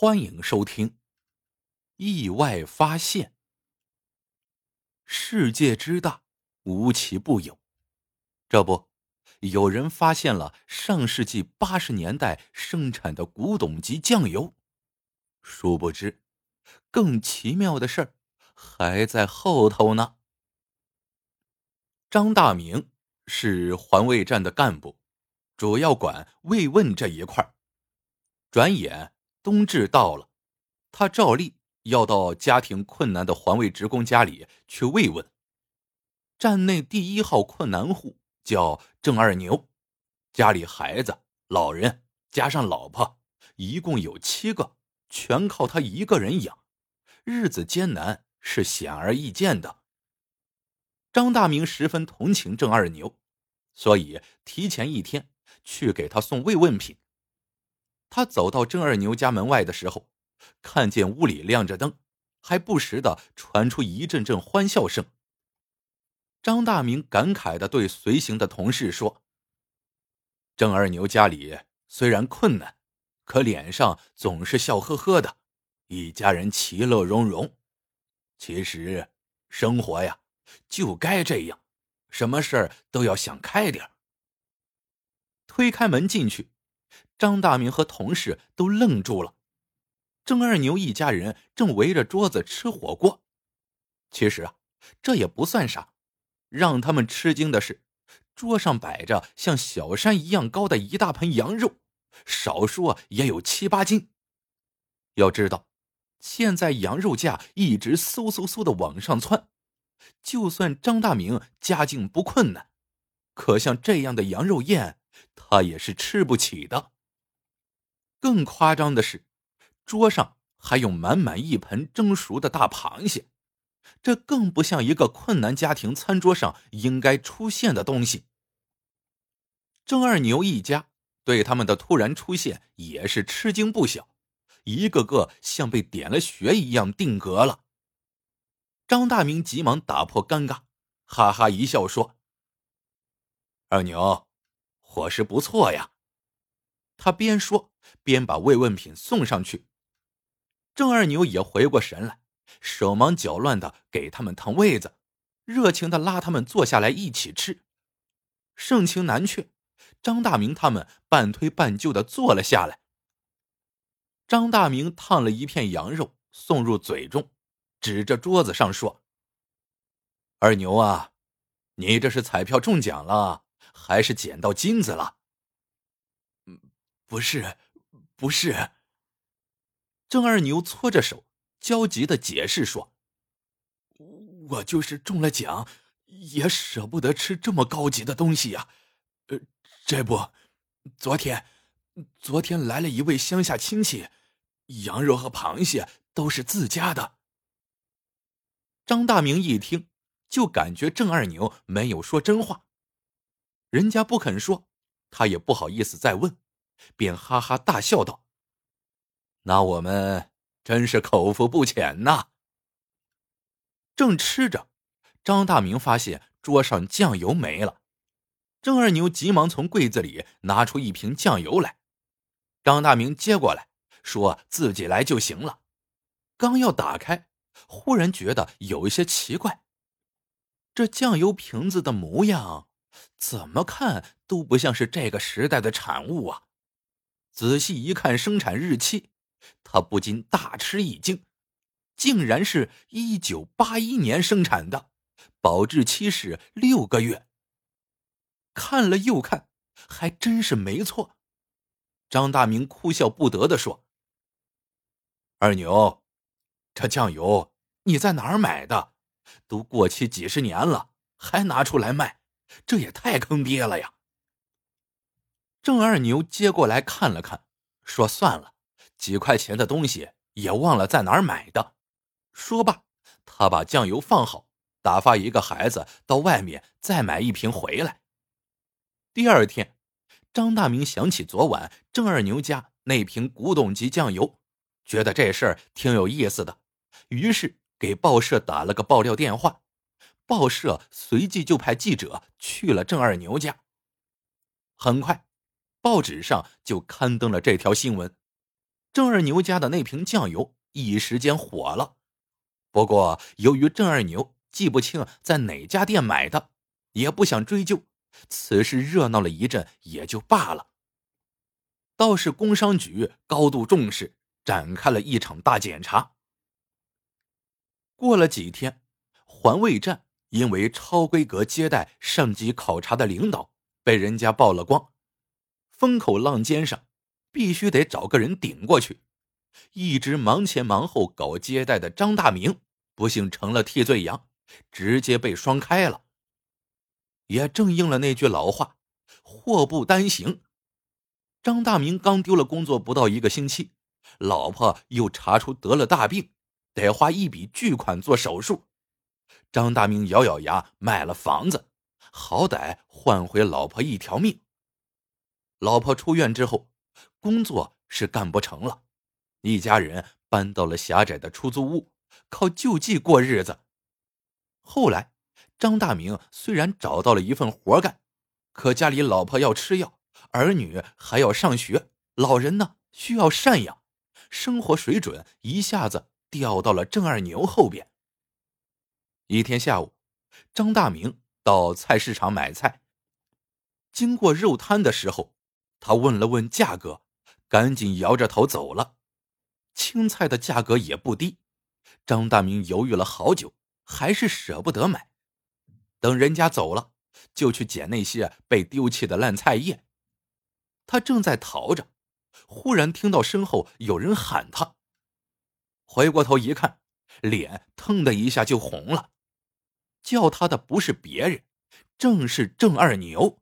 欢迎收听《意外发现》。世界之大，无奇不有。这不，有人发现了上世纪八十年代生产的古董级酱油。殊不知，更奇妙的事儿还在后头呢。张大明是环卫站的干部，主要管慰问这一块转眼。冬至到了，他照例要到家庭困难的环卫职工家里去慰问。站内第一号困难户叫郑二牛，家里孩子、老人加上老婆，一共有七个，全靠他一个人养，日子艰难是显而易见的。张大明十分同情郑二牛，所以提前一天去给他送慰问品。他走到郑二牛家门外的时候，看见屋里亮着灯，还不时的传出一阵阵欢笑声。张大明感慨的对随行的同事说：“郑二牛家里虽然困难，可脸上总是笑呵呵的，一家人其乐融融。其实生活呀，就该这样，什么事儿都要想开点推开门进去。张大明和同事都愣住了。郑二牛一家人正围着桌子吃火锅。其实啊，这也不算啥。让他们吃惊的是，桌上摆着像小山一样高的一大盆羊肉，少说也有七八斤。要知道，现在羊肉价一直嗖嗖嗖的往上窜，就算张大明家境不困难，可像这样的羊肉宴，他也是吃不起的。更夸张的是，桌上还有满满一盆蒸熟的大螃蟹，这更不像一个困难家庭餐桌上应该出现的东西。郑二牛一家对他们的突然出现也是吃惊不小，一个个像被点了穴一样定格了。张大明急忙打破尴尬，哈哈一笑说：“二牛，伙食不错呀。”他边说边把慰问品送上去。郑二牛也回过神来，手忙脚乱的给他们腾位子，热情的拉他们坐下来一起吃。盛情难却，张大明他们半推半就的坐了下来。张大明烫了一片羊肉送入嘴中，指着桌子上说：“二牛啊，你这是彩票中奖了，还是捡到金子了？”嗯不是，不是。郑二牛搓着手，焦急的解释说：“我就是中了奖，也舍不得吃这么高级的东西呀。呃，这不，昨天，昨天来了一位乡下亲戚，羊肉和螃蟹都是自家的。”张大明一听，就感觉郑二牛没有说真话。人家不肯说，他也不好意思再问。便哈哈大笑道：“那我们真是口福不浅呐。”正吃着，张大明发现桌上酱油没了，郑二牛急忙从柜子里拿出一瓶酱油来。张大明接过来，说自己来就行了。刚要打开，忽然觉得有一些奇怪，这酱油瓶子的模样，怎么看都不像是这个时代的产物啊！仔细一看生产日期，他不禁大吃一惊，竟然是一九八一年生产的，保质期是六个月。看了又看，还真是没错。张大明哭笑不得的说：“二牛，这酱油你在哪儿买的？都过期几十年了，还拿出来卖，这也太坑爹了呀！”郑二牛接过来看了看，说：“算了，几块钱的东西也忘了在哪儿买的。”说罢，他把酱油放好，打发一个孩子到外面再买一瓶回来。第二天，张大明想起昨晚郑二牛家那瓶古董级酱油，觉得这事儿挺有意思的，于是给报社打了个爆料电话。报社随即就派记者去了郑二牛家。很快。报纸上就刊登了这条新闻，郑二牛家的那瓶酱油一时间火了。不过，由于郑二牛记不清在哪家店买的，也不想追究，此事热闹了一阵也就罢了。倒是工商局高度重视，展开了一场大检查。过了几天，环卫站因为超规格接待上级考察的领导，被人家曝了光。风口浪尖上，必须得找个人顶过去。一直忙前忙后搞接待的张大明，不幸成了替罪羊，直接被双开了。也正应了那句老话：“祸不单行。”张大明刚丢了工作不到一个星期，老婆又查出得了大病。得花一笔巨款做手术，张大明咬咬牙卖了房子，好歹换回老婆一条命。老婆出院之后，工作是干不成了，一家人搬到了狭窄的出租屋，靠救济过日子。后来，张大明虽然找到了一份活干，可家里老婆要吃药，儿女还要上学，老人呢需要赡养，生活水准一下子。掉到了郑二牛后边。一天下午，张大明到菜市场买菜，经过肉摊的时候，他问了问价格，赶紧摇着头走了。青菜的价格也不低，张大明犹豫了好久，还是舍不得买。等人家走了，就去捡那些被丢弃的烂菜叶。他正在逃着，忽然听到身后有人喊他。回过头一看，脸腾的一下就红了。叫他的不是别人，正是郑二牛。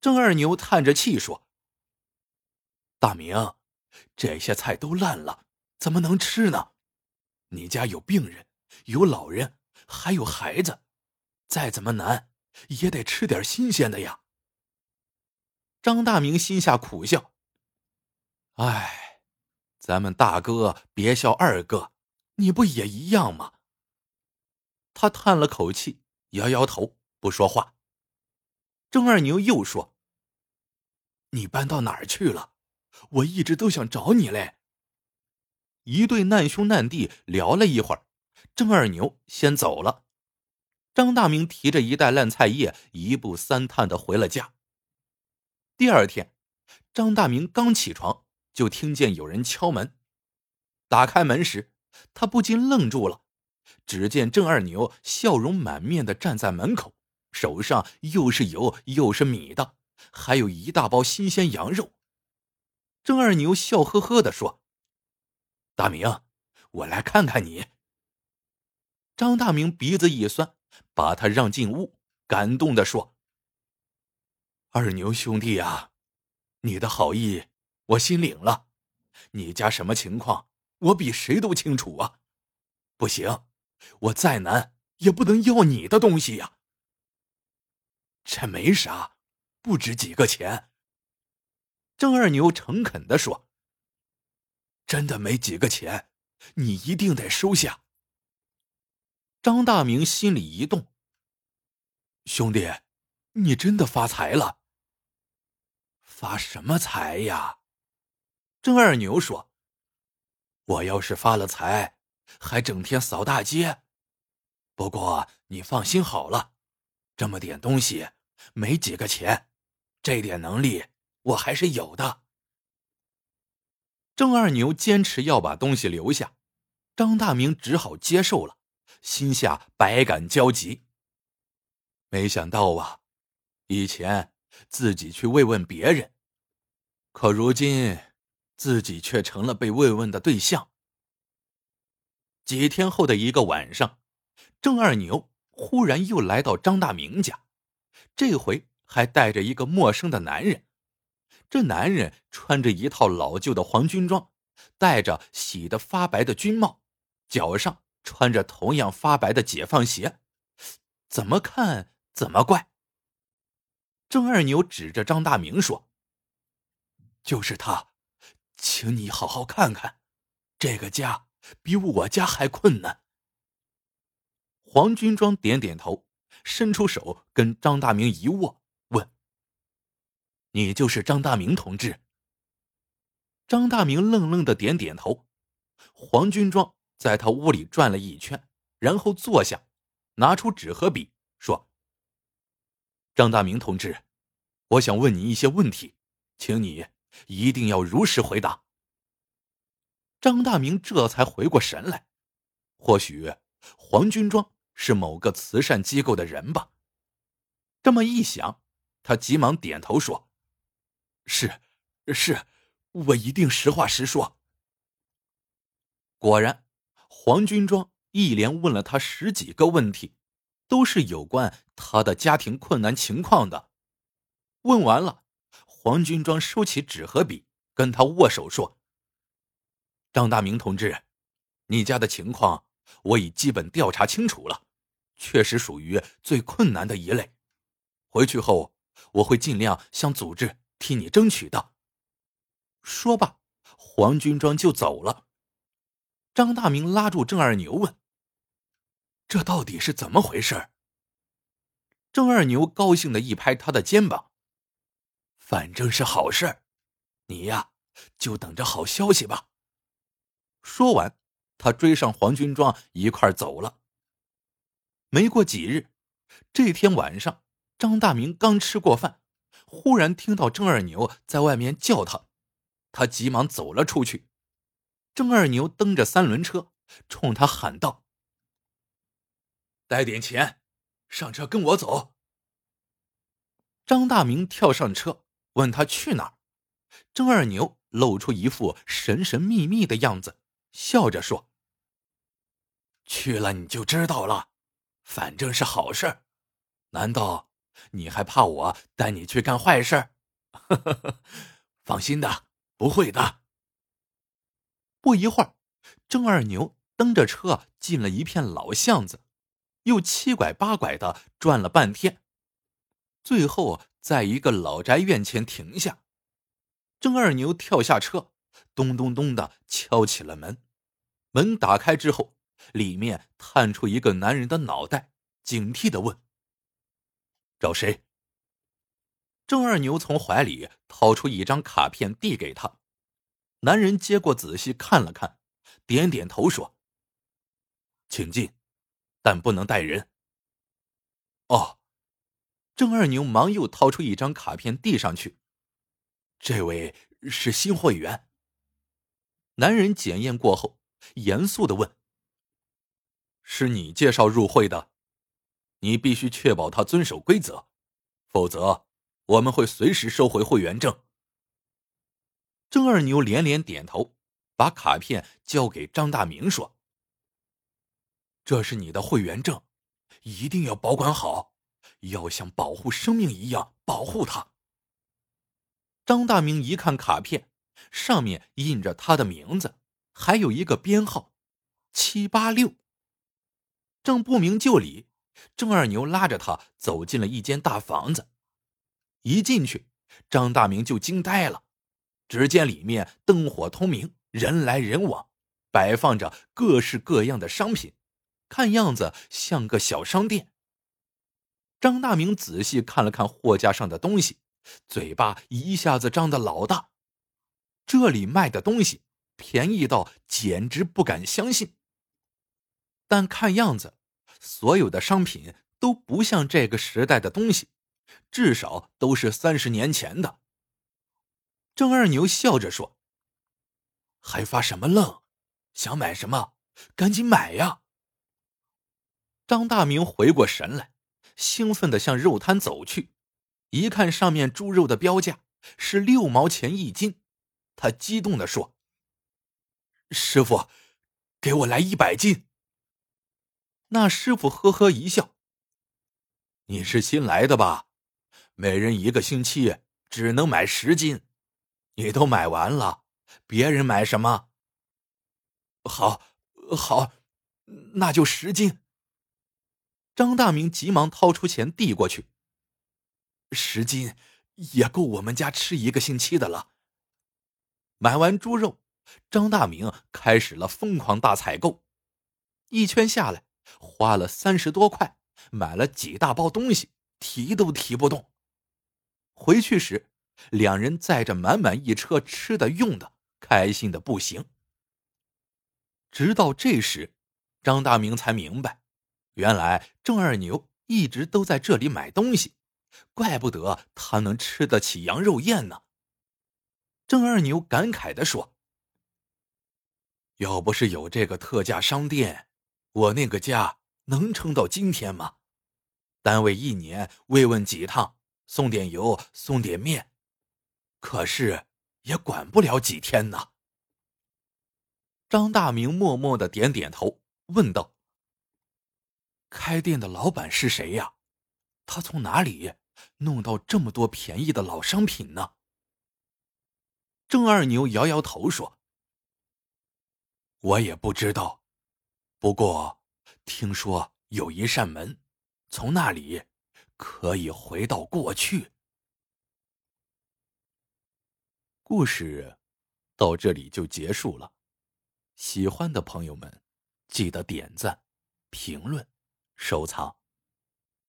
郑二牛叹着气说：“大明，这些菜都烂了，怎么能吃呢？你家有病人，有老人，还有孩子，再怎么难也得吃点新鲜的呀。”张大明心下苦笑：“唉。”咱们大哥别笑二哥，你不也一样吗？他叹了口气，摇摇头，不说话。郑二牛又说：“你搬到哪儿去了？我一直都想找你嘞。”一对难兄难弟聊了一会儿，郑二牛先走了。张大明提着一袋烂菜叶，一步三探的回了家。第二天，张大明刚起床。就听见有人敲门，打开门时，他不禁愣住了。只见郑二牛笑容满面的站在门口，手上又是油又是米的，还有一大包新鲜羊肉。郑二牛笑呵呵的说：“大明，我来看看你。”张大明鼻子一酸，把他让进屋，感动的说：“二牛兄弟啊，你的好意。”我心领了，你家什么情况，我比谁都清楚啊！不行，我再难也不能要你的东西呀。这没啥，不值几个钱。郑二牛诚恳的说：“真的没几个钱，你一定得收下。”张大明心里一动：“兄弟，你真的发财了？发什么财呀？”郑二牛说：“我要是发了财，还整天扫大街。不过你放心好了，这么点东西，没几个钱，这点能力我还是有的。”郑二牛坚持要把东西留下，张大明只好接受了，心下百感交集。没想到啊，以前自己去慰问别人，可如今……自己却成了被慰问的对象。几天后的一个晚上，郑二牛忽然又来到张大明家，这回还带着一个陌生的男人。这男人穿着一套老旧的黄军装，戴着洗得发白的军帽，脚上穿着同样发白的解放鞋，怎么看怎么怪。郑二牛指着张大明说：“就是他。”请你好好看看，这个家比我家还困难。黄军装点点头，伸出手跟张大明一握，问：“你就是张大明同志？”张大明愣愣的点点头。黄军庄在他屋里转了一圈，然后坐下，拿出纸和笔，说：“张大明同志，我想问你一些问题，请你一定要如实回答。”张大明这才回过神来，或许黄军庄是某个慈善机构的人吧。这么一想，他急忙点头说：“是，是，我一定实话实说。”果然，黄军庄一连问了他十几个问题，都是有关他的家庭困难情况的。问完了，黄军庄收起纸和笔，跟他握手说。张大明同志，你家的情况我已基本调查清楚了，确实属于最困难的一类。回去后我会尽量向组织替你争取的。说罢，黄军庄就走了。张大明拉住郑二牛问：“这到底是怎么回事？”郑二牛高兴的一拍他的肩膀：“反正是好事你呀，就等着好消息吧。”说完，他追上黄军庄一块走了。没过几日，这天晚上，张大明刚吃过饭，忽然听到郑二牛在外面叫他，他急忙走了出去。郑二牛蹬着三轮车，冲他喊道：“带点钱，上车跟我走。”张大明跳上车，问他去哪儿。郑二牛露出一副神神秘秘的样子。笑着说：“去了你就知道了，反正是好事。难道你还怕我带你去干坏事？放心的，不会的。”不一会儿，郑二牛蹬着车进了一片老巷子，又七拐八拐的转了半天，最后在一个老宅院前停下。郑二牛跳下车。咚咚咚的敲起了门，门打开之后，里面探出一个男人的脑袋，警惕的问：“找谁？”郑二牛从怀里掏出一张卡片递给他，男人接过仔细看了看，点点头说：“请进，但不能带人。”哦，郑二牛忙又掏出一张卡片递上去，这位是新会员。男人检验过后，严肃的问：“是你介绍入会的？你必须确保他遵守规则，否则我们会随时收回会员证。”郑二牛连连点头，把卡片交给张大明说：“这是你的会员证，一定要保管好，要像保护生命一样保护它。”张大明一看卡片。上面印着他的名字，还有一个编号，七八六。正不明就里，郑二牛拉着他走进了一间大房子。一进去，张大明就惊呆了。只见里面灯火通明，人来人往，摆放着各式各样的商品，看样子像个小商店。张大明仔细看了看货架上的东西，嘴巴一下子张得老大。这里卖的东西便宜到简直不敢相信，但看样子，所有的商品都不像这个时代的东西，至少都是三十年前的。郑二牛笑着说：“还发什么愣？想买什么，赶紧买呀！”张大明回过神来，兴奋的向肉摊走去，一看上面猪肉的标价是六毛钱一斤。他激动的说：“师傅，给我来一百斤。”那师傅呵呵一笑：“你是新来的吧？每人一个星期只能买十斤，你都买完了，别人买什么？好，好，那就十斤。”张大明急忙掏出钱递过去：“十斤也够我们家吃一个星期的了。”买完猪肉，张大明开始了疯狂大采购，一圈下来花了三十多块，买了几大包东西，提都提不动。回去时，两人载着满满一车吃的用的，开心的不行。直到这时，张大明才明白，原来郑二牛一直都在这里买东西，怪不得他能吃得起羊肉宴呢。郑二牛感慨的说：“要不是有这个特价商店，我那个家能撑到今天吗？单位一年慰问几趟，送点油，送点面，可是也管不了几天呢。”张大明默默的点点头，问道：“开店的老板是谁呀？他从哪里弄到这么多便宜的老商品呢？”郑二牛摇摇头说：“我也不知道，不过听说有一扇门，从那里可以回到过去。”故事到这里就结束了。喜欢的朋友们，记得点赞、评论、收藏，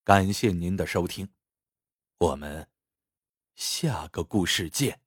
感谢您的收听，我们下个故事见。